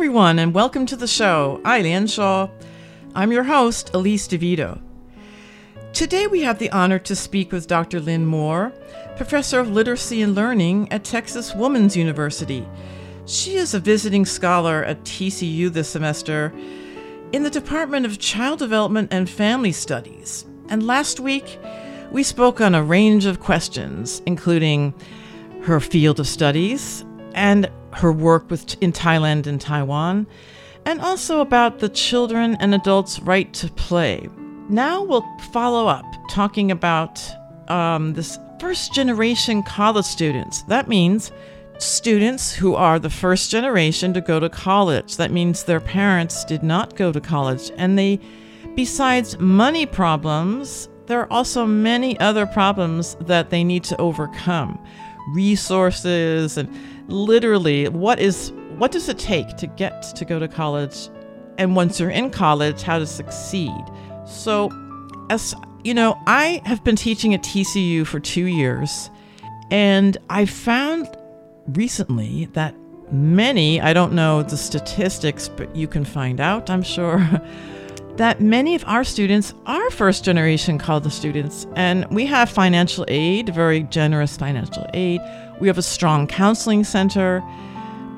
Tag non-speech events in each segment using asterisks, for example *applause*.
Everyone, and welcome to the show, Ailian Shaw. I'm your host, Elise DeVito. Today we have the honor to speak with Dr. Lin Moore, Professor of Literacy and Learning at Texas Woman's University. She is a visiting scholar at TCU this semester in the Department of Child Development and Family Studies. And last week, we spoke on a range of questions, including her field of studies and her work with in Thailand and Taiwan, and also about the children and adults' right to play. Now we'll follow up talking about um, this first generation college students. That means students who are the first generation to go to college. That means their parents did not go to college. And they, besides money problems, there are also many other problems that they need to overcome resources and literally what is what does it take to get to go to college? And once you're in college how to succeed? So as you know i have been teaching at tcu for two years and i found recently that many i don't know the statistics but you can find out i'm sure *laughs* that many of our students are first generation college students. And we have financial aid very generous financial aid we have a strong counseling center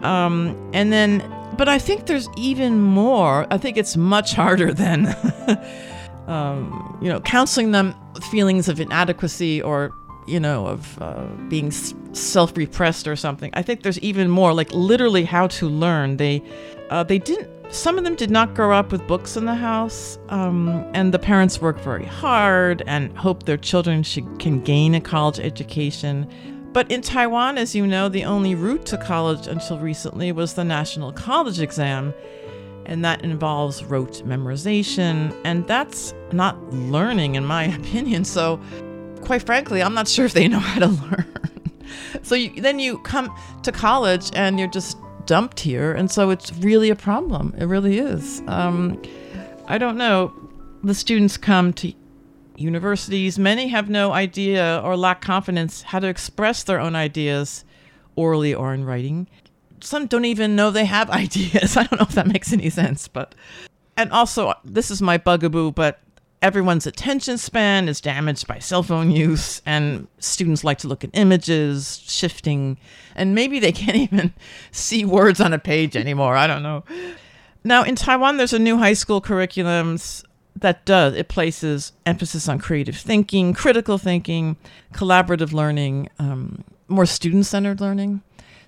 um, and then but i think there's even more. I think it's much harder *laughs* than um, you know counseling them with feelings of inadequacy or you know of uh, being s- self-repressed or something. I think there's even more like literally how to learn. They uh, they didn't some of them did not grow up with books in the house um, and the parents work very hard and hope their children should, can gain a college education but in taiwan as you know the only route to college until recently was the national college exam and that involves rote memorization and that's not learning in my *laughs* opinion. So quite frankly i'm not sure if they know how to *laughs* learn. So you, then you come to college and you're just dumped here and so it's really a problem. It really is. Um, i don't know. The students come to universities. Many have no idea or lack confidence how to express their own ideas orally or in writing. Some don't even know they have *laughs* ideas. I don't know if that makes any sense but and also this is my bugaboo but everyone's attention span is damaged by cell phone use and students like to look at images shifting and maybe they *laughs* can't even see words on a page anymore. I don't know. Now in taiwan there's a new high school curriculum that does it places emphasis on creative thinking critical thinking collaborative learning um, more student-centered learning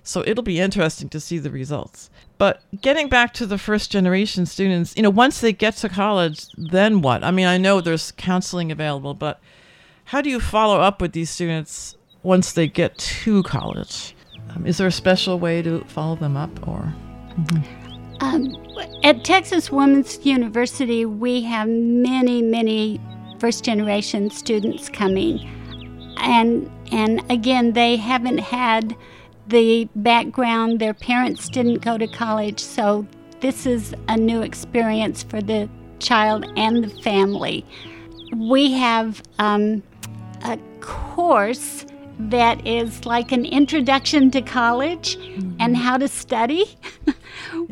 so it'll be interesting to see the results. But getting back to the first generation students, you know, once they get to college, then what? I mean, I know there's counseling available, but how do you follow up with these students once they get to college? Um, is there a special way to follow them up or? Um, at Texas Women's University, we have many, many first generation students coming. And, and again, they haven't had the background. Their parents didn't go to college, so this is a new experience for the child and the family. We have um, a course that is like an introduction to college mm-hmm. and how to study, *laughs* yeah.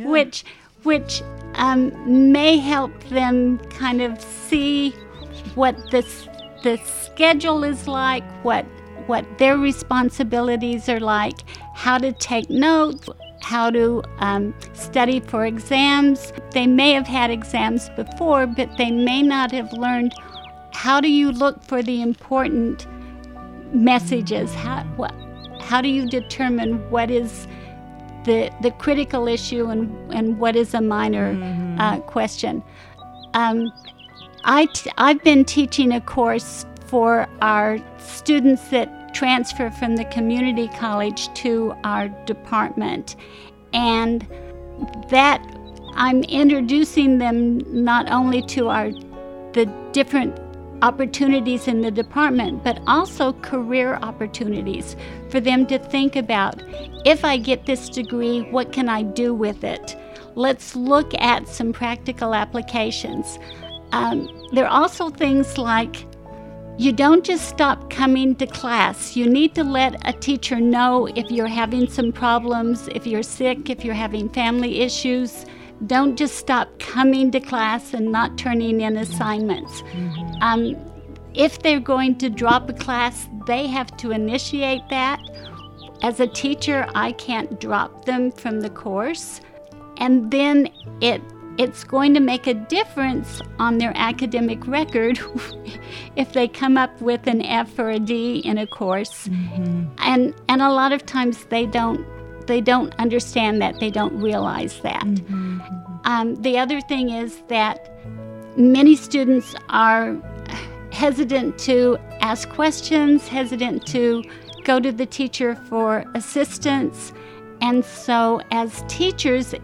which which um, may help them kind of see what this the schedule is like, what what their responsibilities are like, how to take notes, how to um, study for exams. They may have had exams before, but they may not have learned how do you look for the important messages. How what, how do you determine what is the the critical issue and and what is a minor mm-hmm. uh, question? Um, I t- I've been teaching a course for our students that transfer from the community college to our department. And that I'm introducing them not only to our the different opportunities in the department, but also career opportunities for them to think about if I get this degree, what can I do with it? Let's look at some practical applications. Um, there are also things like you don't just stop coming to class. You need to let a teacher know if you're having some problems, if you're sick, if you're having family issues. Don't just stop coming to class and not turning in assignments. Mm-hmm. Um, if they're going to drop a class, they have to initiate that. As a teacher, I can't drop them from the course. And then it it's going to make a difference on their academic record *laughs* if they come up with an F or a D in a course. Mm-hmm. And and a lot of times they don't they don't understand that they don't realize that. Mm-hmm. Um, the other thing is that many students are hesitant to ask questions, hesitant to go to the teacher for assistance. And so, as teachers,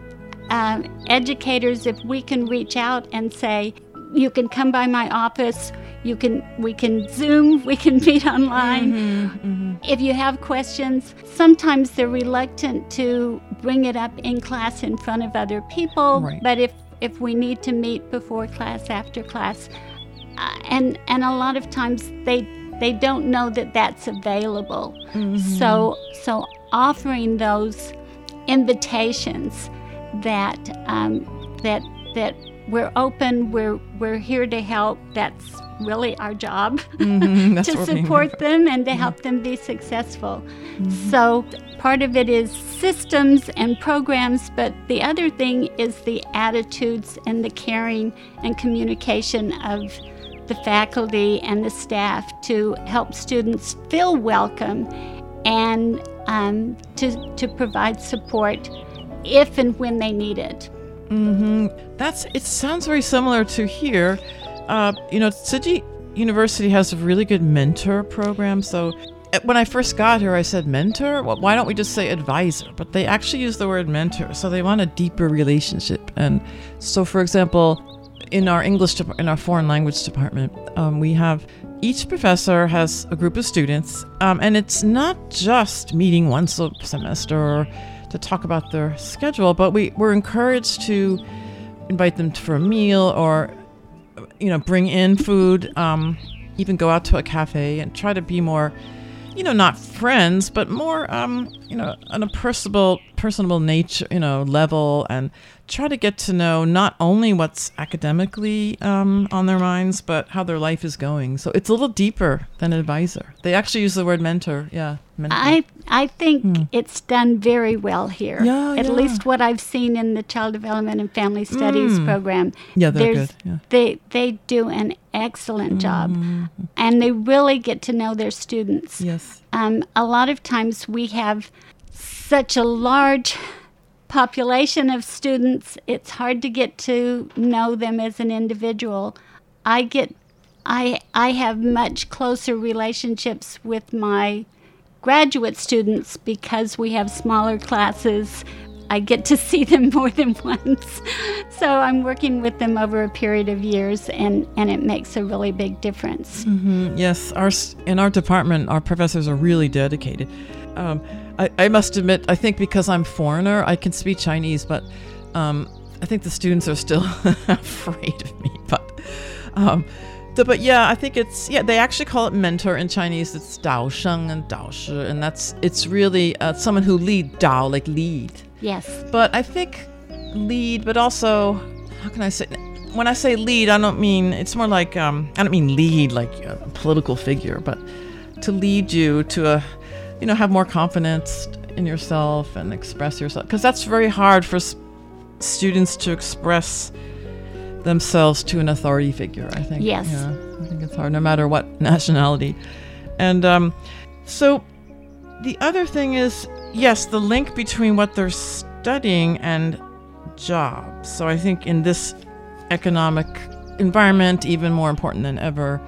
uh, educators, if we can reach out and say, you can come by my office, you can we can Zoom, *laughs* we can meet online. Mm-hmm, mm-hmm. If you have questions, sometimes they're reluctant to bring it up in class in front of other people. Right. But if if we need to meet before class, after class, uh, and and a lot of times they they don't know that that's available. Mm-hmm. So so offering those invitations that um, that that we're open, we're we're here to help. That's really our job mm-hmm, *laughs* to support them and to help them be successful. Mm-hmm. So part of it is systems and programs, but the other thing is the attitudes and the caring and communication of the faculty and the staff to help students feel welcome and um, to, to provide support if and when they need it. Mm-hmm. That's. It sounds very similar to here. Uh, you know, Tzu Chi University has a really good mentor program. So uh, when I first got here, I said mentor. Well, why don't we just say advisor? But they actually use the word mentor, so they want a deeper relationship. And so, for example, in our English in our foreign language department, um, we have each professor has a group of students, um, and it's not just meeting once a semester to talk about their schedule, but we were encouraged to invite them for a meal or, you know, bring in food, um, even go out to a cafe and try to be more, you know, not friends, but more, um, you know, on a personable, personable nature, you know, level and try to get to know not only what's academically um, on their minds, but how their life is going. So it's a little deeper than advisor. They actually use the word mentor. Yeah. Mentor. I I think hmm. it's done very well here. Yeah, At yeah. least what I've seen in the Child Development and Family Studies mm. program. Yeah, they're good. Yeah. They they do an excellent mm. job, and they really get to know their students. Yes. Um, a lot of times we have such a large population of students, it's hard to get to know them as an individual. I get I I have much closer relationships with my graduate students because we have smaller classes. I get to *laughs* see them more than once. So I'm working with them over a period of years and, and it makes a really big difference. Mm-hmm. Yes, our in our department, our professors are really dedicated. Um, I, I must admit, I think because I'm foreigner, I can speak Chinese, but um, I think the students are still *laughs* afraid of me. But, um, the, but yeah, I think it's yeah. They actually call it mentor in Chinese. It's Dao Sheng and Dao Shi, and that's it's really uh, someone who lead Dao like lead. Yes. But I think lead, but also how can I say? When I say lead, I don't mean it's more like um, I don't mean lead like a political figure, but to lead you to a you know have more confidence in yourself and express yourself because that's very hard for s- students to express themselves to an authority figure i think. Yes. yeah i think it's hard no matter what *laughs* nationality. And um, so the other thing is yes the link between what they're studying and jobs. So i think in this economic environment even more important than ever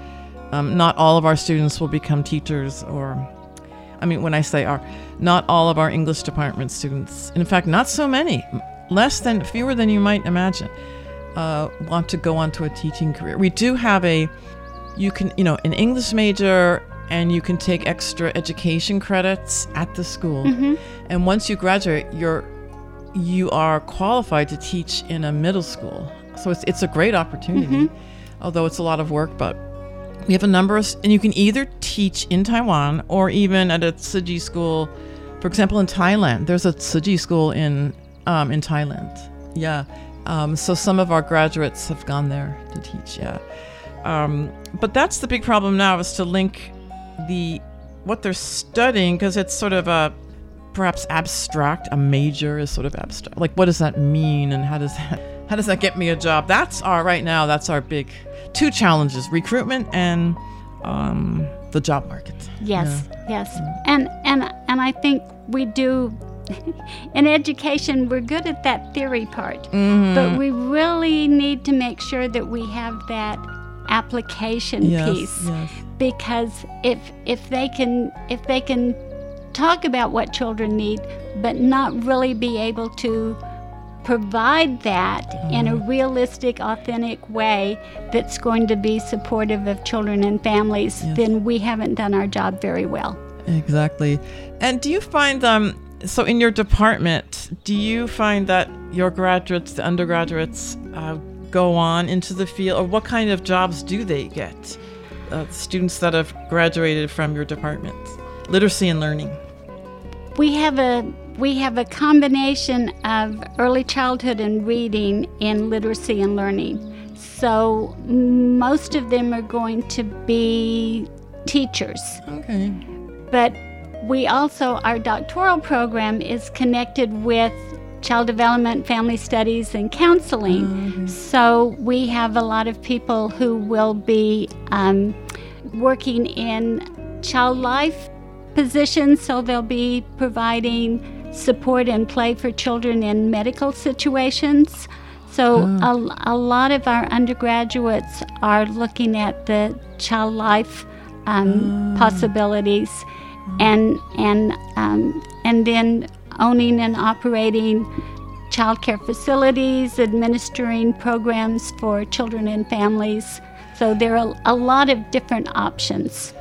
um, not all of our students will become teachers or I mean, when I say our, not all of our English department students, in fact, not so many, less than, fewer than you might imagine, uh, want to go on to a teaching career. We do have a, you can, you know, an English major and you can take extra education credits at the school. Mhm. And once you graduate, you're, you are qualified to teach in a middle school. So it's, it's a great opportunity, although it's a lot of work, but we have a number of, and you can either teach in Taiwan or even at a Tzu Chi school. For example, in Thailand, there's a Tzu Chi school in um, in Thailand. Yeah. Um, so some of our graduates have gone there to teach. Yeah. Um, but that's the big problem now is to link the what they're studying because it's sort of a perhaps abstract. A major is sort of abstract. Like, what does that mean, and how does that how does that get me a job? That's our right now. That's our big two challenges: recruitment and um, the job market. Yes, yes. And and and I think we do *laughs* in education we're good at that theory part. Mhm. But we really need to make sure that we have that application Yes, piece yes. because if if they can if they can talk about what children need but not really be able to provide that in Mm-hmm. a realistic authentic way that's going to be supportive of children and families Yes. then we haven't done our job very well Exactly. And do you find um so in your department, do you find that your graduates, the undergraduates, uh, go on into the field, or what kind of jobs do they get? Uh, students that have graduated from your department, literacy and learning. We have a we have a combination of early childhood and reading in literacy and learning. So most of them are going to be teachers. Okay. But we also our doctoral program is connected with child development, family studies, and counseling. So we have a lot of people who will be um, working in child life positions, so they'll be providing support and play for children in medical situations. So a, a lot of our undergraduates are looking at the child life um, possibilities, and and um, and then owning and operating childcare facilities, administering programs for children and families. So there are a lot of different options.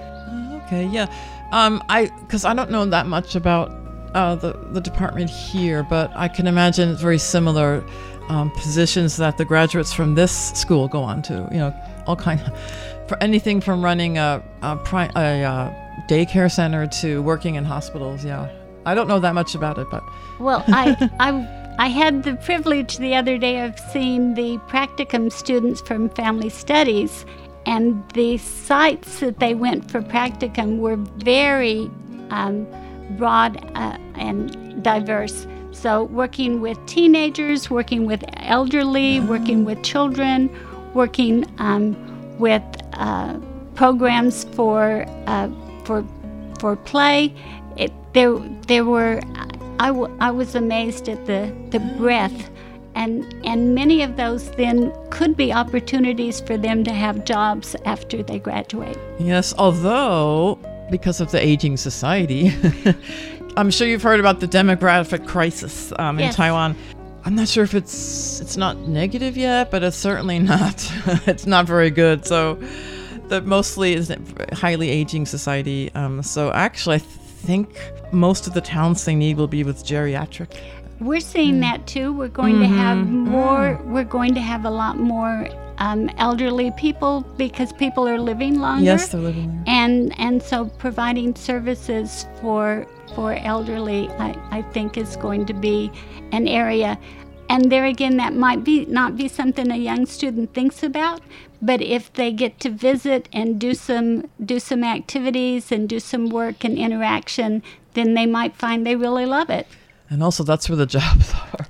Okay, yeah. Um, I because I don't know that much about uh, the the department here, but I can imagine it's very similar um, positions that the graduates from this school go on to. You know, all kind of for anything from running a a, pri- a uh, daycare center to working in hospitals. Yeah, I don't know that much about it, but Well, *laughs* I, I, I had the privilege the other day of seeing the practicum students from Family Studies, and the sites that they went for practicum were very um, broad uh, and diverse. So, working with teenagers, working with elderly, working with children, working um, with uh, programs for uh, for for play. It, there there were I, w- I was amazed at the the breadth. And, and many of those then could be opportunities for them to have jobs after they graduate. Yes, although because of the aging society, *laughs* I'm sure you've heard about the demographic crisis um, in Yes. Taiwan. I'm not sure if it's it's not negative yet, but it's certainly *laughs* not it's not very good. So the mostly is a highly aging society. Um, so actually, I think most of the talents they need will be with geriatric. We're seeing that too. We're going to have more. We're going to have a lot more um, elderly people because people are living longer. Yes, they're living there. and and so providing services for for elderly I, I think is going to be an area and there again that might be not be something a young student thinks about but if they get to visit and do some do some activities and do some work and interaction then they might find they really love it And also, that's where the *laughs* jobs are.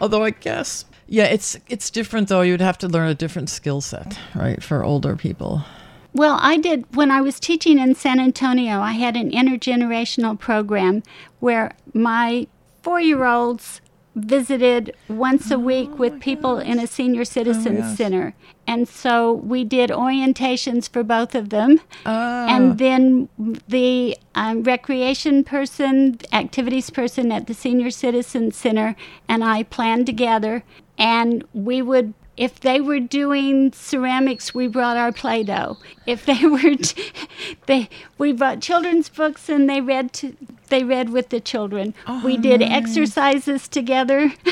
Although I guess, yeah, it's it's different though. You'd have to learn a different skill set, right, for older people. Well, I did when I was teaching in San Antonio. I had an intergenerational program where my four year olds visited once a week with people in a senior citizens gosh. center. And so we did orientations for both of them. Oh. And then the um, recreation person, activities person at the senior citizen center, and I planned together. And we would, if they were doing ceramics, we brought our Play Doh. If they *laughs* were, t- they, we brought children's books and they read to, they read with the children. we oh, did exercises together. *laughs*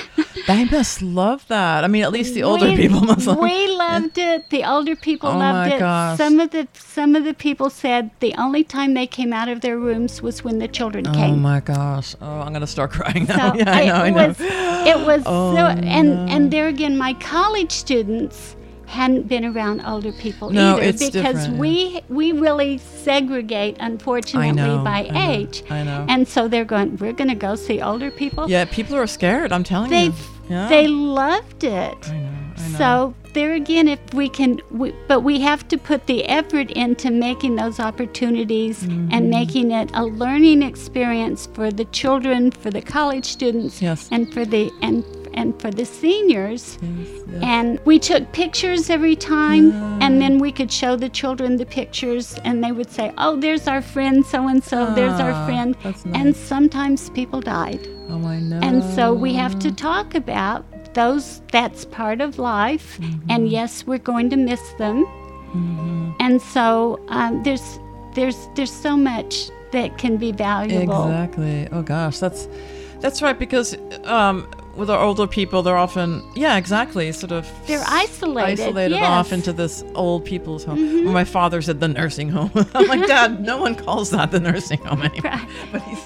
They must love that. I mean, at least the older We- people must love We loved it. The older people Oh loved my it. gosh. Some of the some of the people said the only time they came out of their rooms was when the children Oh came. Oh my gosh. Oh, I'm going to start crying So now. *laughs* yeah, I it know, I know. was it was *gasps* Oh, so and and there again my college students hadn't been around older people No, either it's because we we really segregate unfortunately know, by I know, age. I know. And so they're going we're going to go see older people. Yeah, people are scared. I'm telling They you. Yeah. they loved it. I know. I know. So there again, if we can, we, but we have to put the effort into making those opportunities Mm-hmm. and making it a learning experience for the children, for the college students, Yes. and for the and and for the seniors. Yes, yes. And we took pictures every time, and then we could show the children the pictures, and they would say, "Oh, there's our friend so and so. There's our Ah, friend." that's And sometimes people died. oh, I know. And so we have to talk about those, that's part of life. Mm-hmm. And yes, we're going to miss them. And so um, there's, there's, there's so much that can be valuable. Exactly. Oh gosh, that's that's right because um, with our older people, they're often yeah, exactly, sort of They're isolated, isolated off yes. Mm-hmm. into this old people's home. Well, my father said the nursing home. *laughs* I'm like, Dad, no one calls that the nursing home anymore. Right. *laughs* But he's,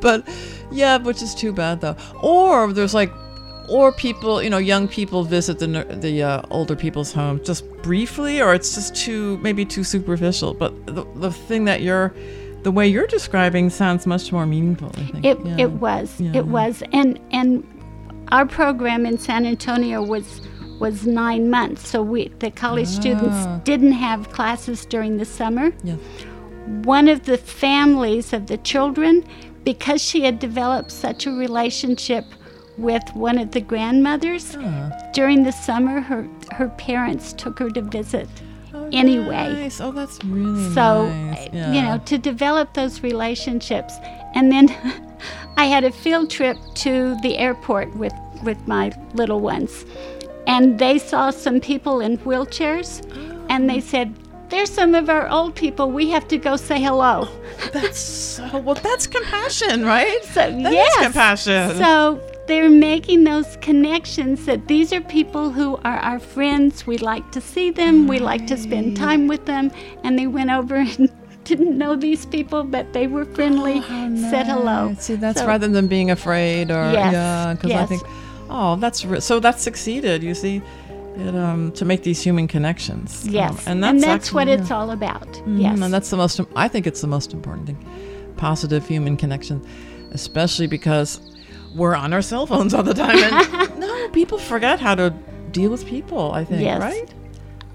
but yeah, which is too bad though. Or there's like. Or people, you know, young people visit the the uh, older people's home just briefly, or it's just too maybe too superficial. But the, the thing that you're, the way you're describing sounds much more meaningful. I think It, Yeah. it was. Yeah. It was. And, and our program in San Antonio was was nine months. So we the college Ah. students didn't have classes during the summer. Yeah. one of the families of the children, because she had developed such a relationship with one of the grandmothers, Ah. during the summer her her parents took her to visit anyway. Nice. Oh, that's really So, nice. uh, you know, to develop those relationships. And then *laughs* I had a field trip to the airport with, with my little ones. And they saw some people in wheelchairs and they said, There's some of our old people. We have to go say hello. That's so well. That's compassion, right? *laughs* So, That is yes. compassion. So they're making those connections that these are people who are our friends. We like to see them. We like to spend time with them. And they went over *laughs* and didn't know these people, but they were friendly, said hello. See, that's So- rather than being afraid or Yes, yeah, because I think, oh, that's re- so that succeeded. You see, it, um, to make these human connections. Um, Yes, and that's, actually- what yeah. it's all about. Mhm, Yes, and that's the most. I think it's the most important thing, positive human connection, especially because we're on our cell phones all the time. And *laughs* no, people forget how to deal with people. I think, Yes. right?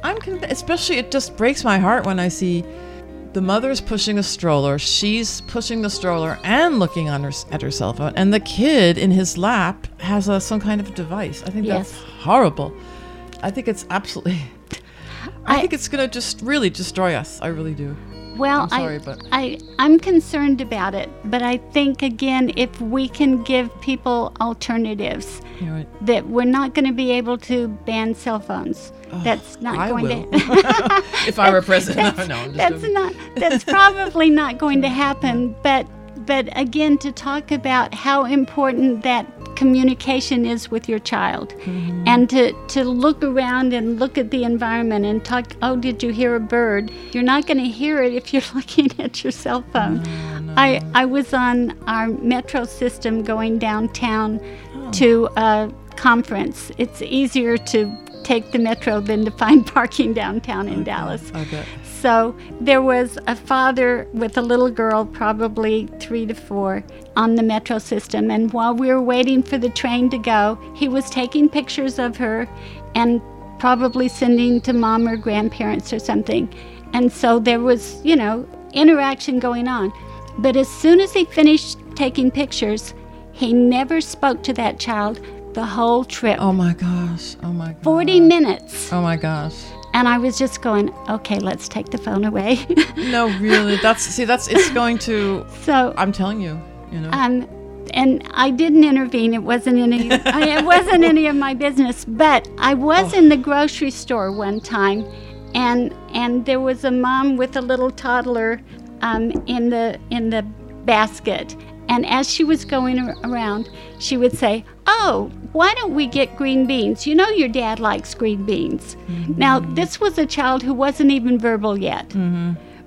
I'm conv- especially. It just breaks my heart when I see the mother's pushing a stroller. She's pushing the stroller and looking on her at her cell phone, and the kid in his lap has a, some kind of device. I think Yes. that's horrible. I think it's absolutely. I, I- think it's going to just really destroy us. I really do. Well, I'm sorry, I, but I I'm concerned about it, but I think again, if we can give people alternatives, right. that we're not going to be able to ban cell phones. That's not I going will. to. *laughs* if I were president, that's, no, that's not. That's probably not going to *laughs* happen. But but again, to talk about how important that communication is with your child, Mm-hmm. and to to look around and look at the environment and talk. Oh, did you hear a bird? You're not going to hear it if you're *laughs* looking at your cell phone. I I was on our metro system going downtown Oh. to a conference. It's easier to take the metro than to find *laughs* parking downtown in Dallas. I bet. So there was a father with a little girl, probably three to four, on the metro system. And while we were waiting for the train to go, he was taking pictures of her and probably sending to mom or grandparents or something. And so there was, you know, interaction going on. But as soon as he finished taking pictures, he never spoke to that child the whole trip. Oh my gosh. Oh my god. 40 minutes. Oh my gosh. And I was just going, okay, let's take the phone away. *laughs* No, really. That's see. That's it's going to. *laughs* so, I'm telling you. You know. um, and I didn't intervene. It wasn't any. *laughs* I, it wasn't any of my business. But I was in the grocery store one time, and and there was a mom with a little toddler, um, in the in the basket. And as she was going around, she would say, "Oh, why don't we get green beans? You know your dad likes green beans." Now this was a child who wasn't even verbal yet.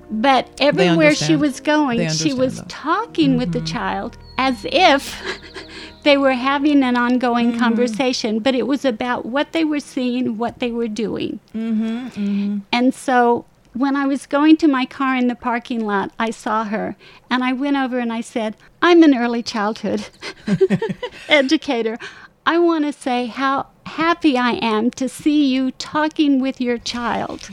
But everywhere she was going, she was talking with the child as if *laughs* they were having an ongoing conversation, but it was about what they were seeing, what they were doing. Mm-hmm, And so when I was going to my car in the parking lot, I saw her and I went over and I said, I'm an early childhood *laughs* educator. I want to say how happy I am to see you talking with your child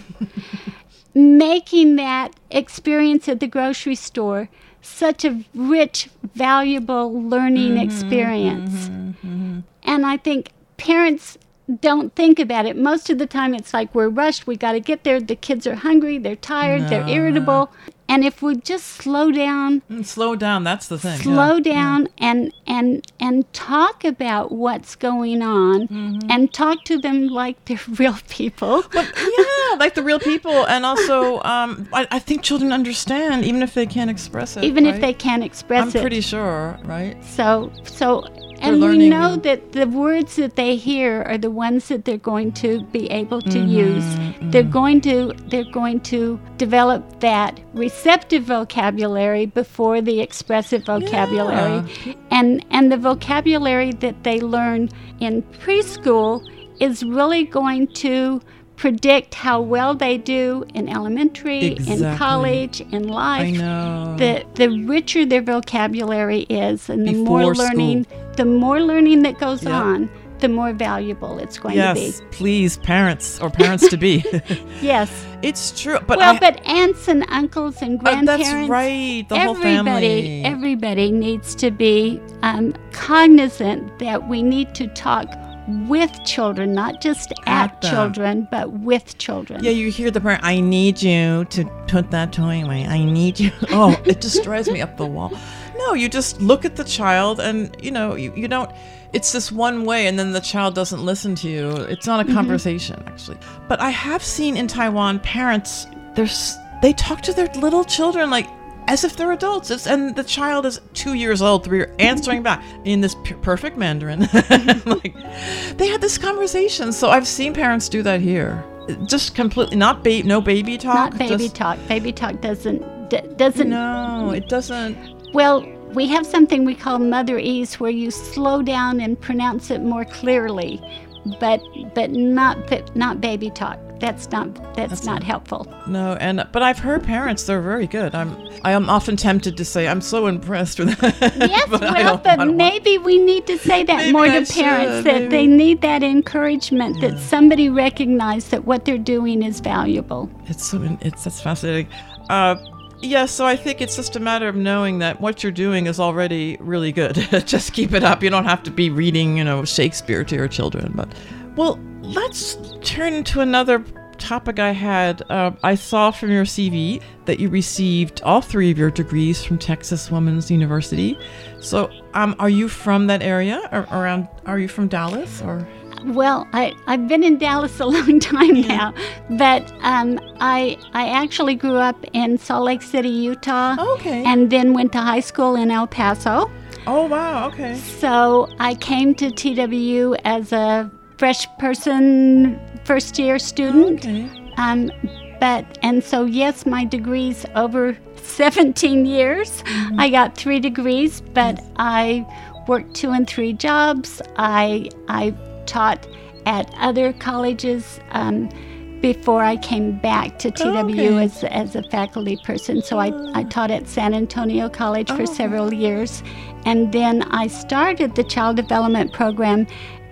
making that experience at the grocery store such a rich, valuable learning mm-hmm. experience. Mm-hmm. Mm-hmm. And I think parents don't think about it. Most of the time, it's like we're rushed, we got to get there, the kids are hungry, they're tired, they're irritable. And if we just slow down, Mm, slow down. That's the thing. yeah. slow down and and and talk about what's going on and talk to them like *laughs* they're real people. yeah, like the real people, and also, um, I, I think children understand even if they can't express it. even if they can't express it. I'm pretty sure, right? So, so, and we know and- that the words that they hear are the ones that they're going to be able to Mm-hmm, use. They're going to, they're going to develop that receptive vocabulary before the expressive vocabulary, and and the vocabulary that they learn in preschool is really going to predict how well they do in elementary, in college, in life I know. the the richer their vocabulary is and the Before more school. learning the more learning that goes on the more valuable it's going yes, to be. Yes, please, parents or parents to be. *laughs* *laughs* yes it's true, but well I, but aunts and uncles and uh, grandparents that's right. The whole everybody family. everybody needs to be um, cognizant that we need to talk with children not just at, At children but with children Yeah, you hear the parent, I need you to put that toy away. I need you. *laughs* Oh, it just drives me up the wall. No, you just look at the child and, you know, you, you don't, it's this one way and then the child doesn't listen to you. It's not a Mm-hmm. conversation, actually. But I have seen in Taiwan parents, there's, they talk to their little children like, as if they're adults, it's, and the child is two years old, three, answering back in this p- perfect Mandarin. *laughs* like, they had this conversation. So I've seen parents do that here, just completely not baby, no baby talk. not baby just- talk baby talk doesn't d- doesn't No, it doesn't. Well, we have something we call motherese where you slow down and pronounce it more clearly, but but not but not baby talk. That's not that's, not helpful. No, and but I've heard parents; they're very good. I'm I am often tempted to say I'm so impressed with that. *laughs* Yes, but well, but maybe we need to say that more I to parents should, that they need that encouragement that somebody recognized that what they're doing is valuable. It's so it's that's fascinating. Uh, yeah, so I think it's just a matter of knowing that what you're doing is already really good. *laughs* just keep it up. You don't have to be reading, you know, Shakespeare to your children. But well, let's turn to another topic I had. Uh, I saw from your CV that you received all three of your degrees from Texas Women's University. So, um, are you from that area or around? Are you from Dallas or? Well, I, I've been in Dallas a *laughs* long time now, but um, I I actually grew up in Salt Lake City, Utah, okay. and then went to high school in El Paso. Oh wow, okay. So I came to TWU as a fresh person, first year student. Okay. Um, but and so yes, my degrees over 17 years. I got three degrees, but I worked two and three jobs. I I taught at other colleges um, before I came back to TWU okay. as, as a faculty person. So I, I taught at San Antonio College for Oh. several years. And then I started the child development program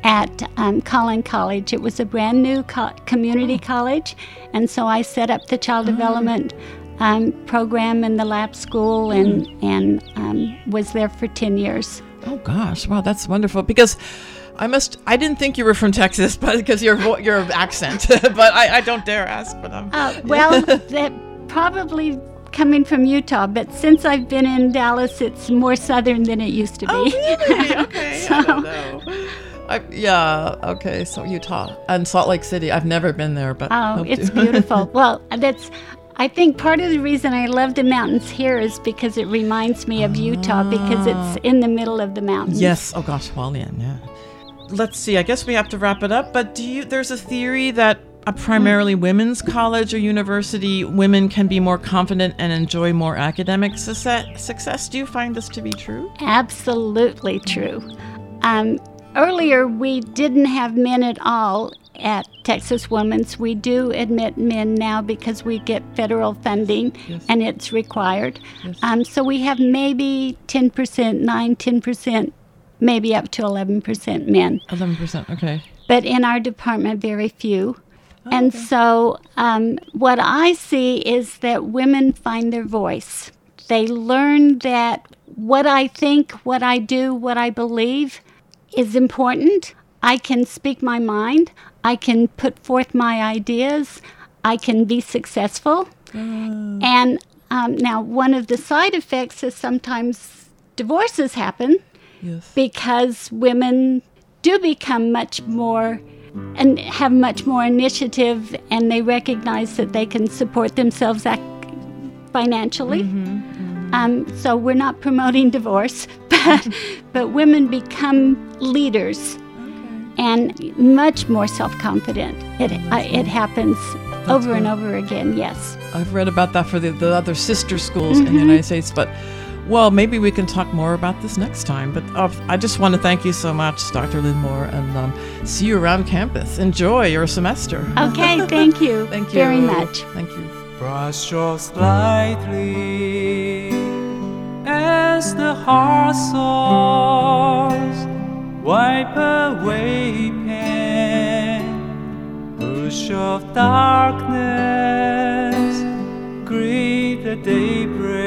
at um, Collin College. It was a brand new co- community college. And so I set up the child development um, program in the lab school and, and um, was there for 10 years. Oh gosh, wow, that's wonderful. Because I must, I didn't think you were from Texas, but because your your accent, *laughs* but I, I don't dare ask. But um, Uh, well, *laughs* that probably coming from Utah, but since I've been in Dallas, it's more southern than it used to be. Oh, really? *laughs* Okay, So- I don't know. I, yeah, okay, so Utah and Salt Lake City. I've never been there, but Oh, it's *laughs* beautiful. well, that's. I think part of the reason I love the mountains here is because it reminds me of Utah because it's in the middle of the mountains. Yes. Oh gosh, Hualien. Yeah. Let's see. I guess we have to wrap it up. But do you? There's a theory that a primarily women's college or university, women can be more confident and enjoy more academic success. Success. Do you find this to be true? Absolutely true. Um, earlier, we didn't have men at all at Texas Women's. We do admit men now because we get federal funding Yes. and it's required. Yes. Um, so we have maybe 10%, 9, 10%, maybe up to 11% men. Eleven percent. Okay. But in our department, very few. And so, um, what I see is that women find their voice. They learn that what I think, what I do, what I believe is important. I can speak my mind. I can put forth my ideas. I can be successful. And um, now, one of the side effects is sometimes divorces happen Yes. because women do become much more and have much more initiative and they recognize that they can support themselves ac- financially. Um, so we're not promoting divorce, *laughs* but, but women become leaders and much more self-confident. It, I, it happens over and over again, yes. I've read about that for the, the other sister schools in Mm-hmm. the United States, but well, maybe we can talk more about this next time. But uh, I just want to thank you so much, Dr. Lin Moore, and um, see you around campus. Enjoy your semester. Okay, *laughs* thank you Thank you very much. Thank you. Brush strokes lightly as the heart soars. Wipe away pain, push off darkness, greet the daybreak,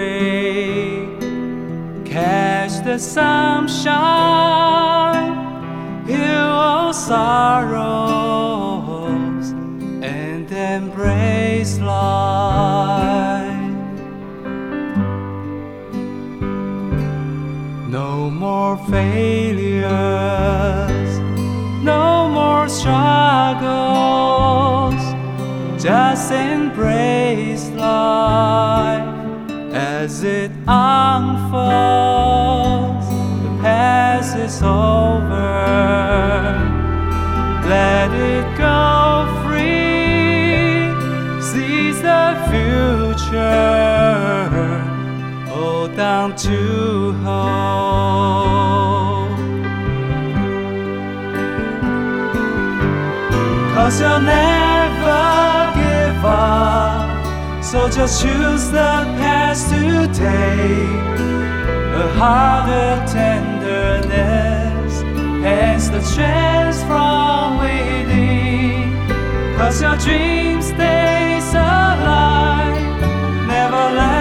catch the sunshine, heal all sorrows, and embrace life. More failures, no more struggles. Just embrace life as it unfolds. The past is over. Let it go free. Seize the future. Hold down to hope. Cause you'll never give up. So just choose the path to take. A heart of tenderness has the chance from within. Cause your dreams stays alive. Never let